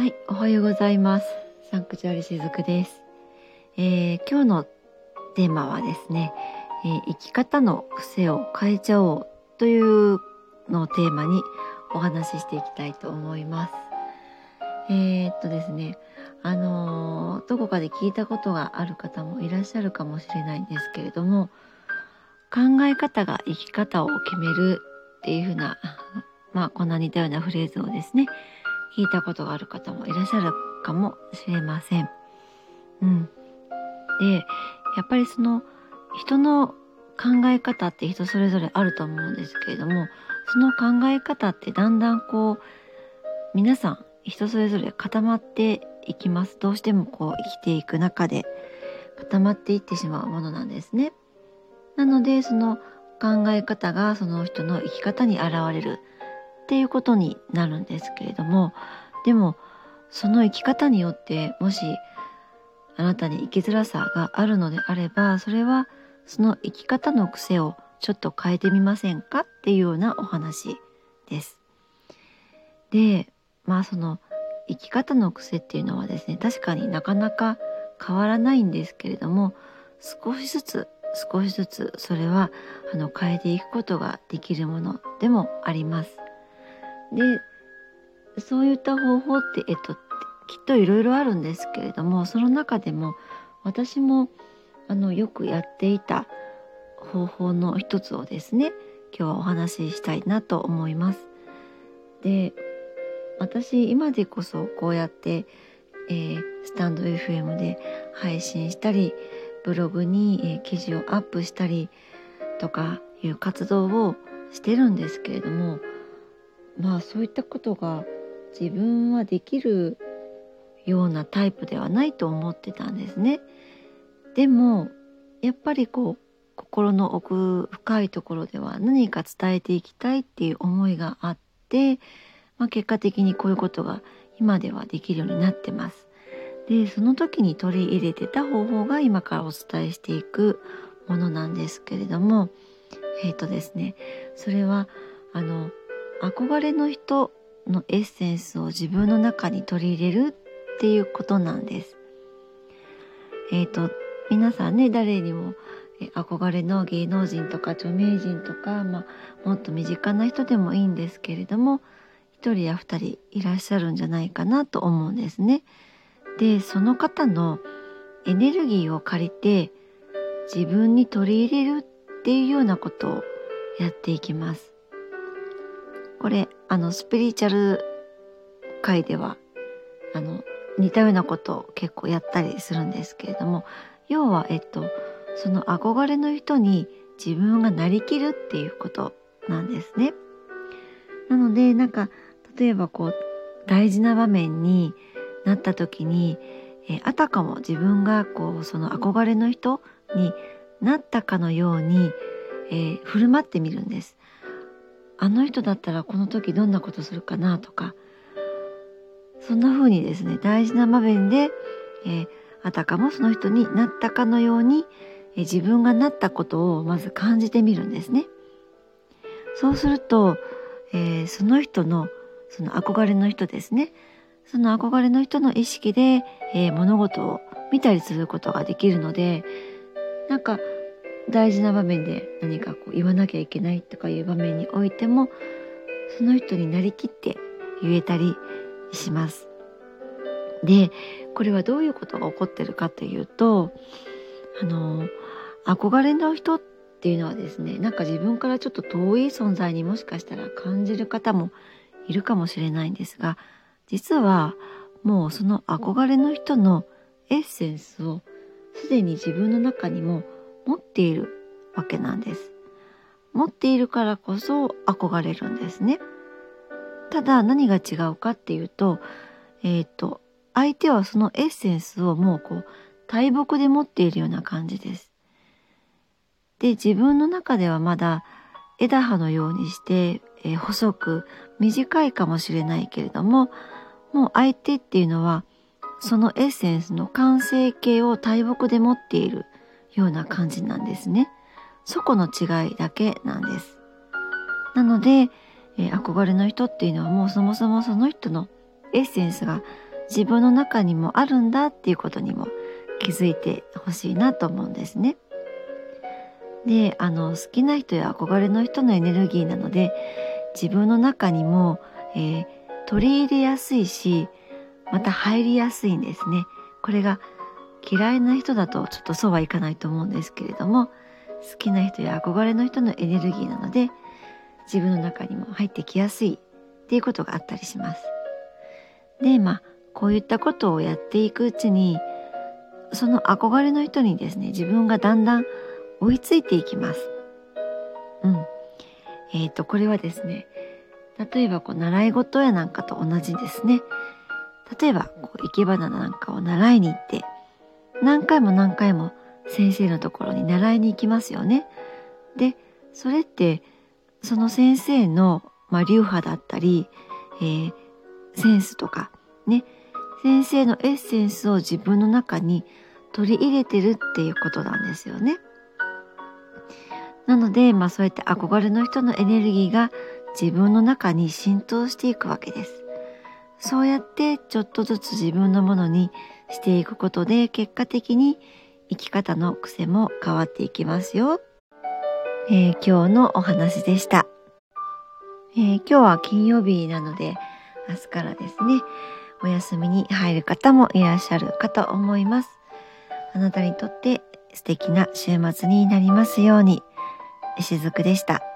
はい、おはようございます。サンクチュアリしずくです。えー今日のテーマはですね、えー生き方の癖を変えちゃおうというのをテーマにお話ししていきたいと思います。えーっとですね、あのーどこかで聞いたことがある方もいらっしゃるかもしれないんですけれども、考え方が生き方を決めるっていうふうな、まあこんな似たようなフレーズをですね、聞いたことがある方もいらっしゃるかもしれません。うん。で、やっぱりその人の考え方って人それぞれあると思うんですけれども、その考え方ってだんだんこう、皆さん人それぞれ固まっていきます。どうしてもこう生きていく中で固まっていってしまうものなんですね。なので、その考え方がその人の生き方に現れるっていうことになるんですけれどもでもその生き方によってもしあなたに生きづらさがあるのであればそれはその生き方の癖をちょっと変えてみませんか？っていうようなお話です。でまあその生き方の癖っていうのはですね確かになかなか変わらないんですけれども少しずつ少しずつそれはあの変えていくことができるものでもあります。でそういった方法って、えっと、きっといろいろあるんですけれどもその中でも私もあのよくやっていた方法の一つをですね今日はお話ししたいなと思います。で私今でこそこうやって、えースタンド FM で配信したりブログに、えー記事をアップしたりとかいう活動をしてるんですけれどもまあそういったことが自分はできるようなタイプではないと思ってたんですね。でもやっぱりこう心の奥深いところでは何か伝えていきたいっていう思いがあって、まあ、結果的にこういうことが今ではできるようになってます。でその時に取り入れてた方法が今からお伝えしていくものなんですけれどもえっ、とですねそれはあの憧れの人のエッセンスを自分の中に取り入れるっていうことなんです。えっ、と皆さんね誰にも憧れの芸能人とか著名人とか、まあ、もっと身近な人でもいいんですけれども一人や二人いらっしゃるんじゃないかなと思うんですね。でその方のエネルギーを借りて自分に取り入れるっていうようなことをやっていきます。これあのスピリチュアル界ではあの似たようなことを結構やったりするんですけれども要はえっとその憧れの人に自分がなりきるっていうことなんですね。なのでなんか例えばこう大事な場面になった時に、えあたかも自分がこうその憧れの人になったかのように、えー振る舞ってみるんです。あの人だったらこの時どんなことするかなとかそんな風にですね大事な場面で、えーあたかもその人になったかのように、えー自分がなったことをまず感じてみるんですね。そうすると、えーその人のその憧れの人ですねその憧れの人の意識で、えー物事を見たりすることができるのでなんか大事な場面で何かこう言わなきゃいけないとかいう場面においてもその人になりきって言えたりします。でこれはどういうことが起こってるかというとあの憧れの人っていうのはですねなんか自分からちょっと遠い存在にもしかしたら感じる方もいるかもしれないんですが実はもうその憧れの人のエッセンスをすでに自分の中にも持っているわけなんです。持っているからこそ憧れるんですね。ただ何が違うかっていうと、えっ、と相手はそのエッセンスをもうこう大木で持っているような感じです。で自分の中ではまだ枝葉のようにして、えー細く短いかもしれないけれどももう相手っていうのはそのエッセンスの完成形を大木で持っているような感じなんですね。そこの違いだけなんです。なので、えー憧れの人っていうのはもうそもそもその人のエッセンスが自分の中にもあるんだっていうことにも気づいてほしいなと思うんですね。であの好きな人や憧れの人のエネルギーなので自分の中にも、えー、取り入れやすいしまた入りやすいんですね。これが嫌いな人だとちょっとそうはいかないと思うんですけれども好きな人や憧れの人のエネルギーなので自分の中にも入ってきやすいっていうことがあったりします。でまあこういったことをやっていくうちにその憧れの人にですね自分がだんだん追いついていきます。うん。えっ、ー、とこれはですね例えばこう習い事やなんかと同じですね。例えばこう生け花なんかを習いに行って何回も何回も先生のところに習いに行きますよね。でそれってその先生の、まあ、流派だったり、えー、センスとかね先生のエッセンスを自分の中に取り入れてるっていうことなんですよね。なので、まあ、そうやって憧れの人のエネルギーが自分の中に浸透していくわけです。そうやってちょっとずつ自分のものにしていくことで結果的に生き方の癖も変わっていきますよ。えー、今日のお話でした、えー、今日は金曜日なので明日からですねお休みに入る方もいらっしゃるかと思います。あなたにとって素敵な週末になりますように。しずくでした。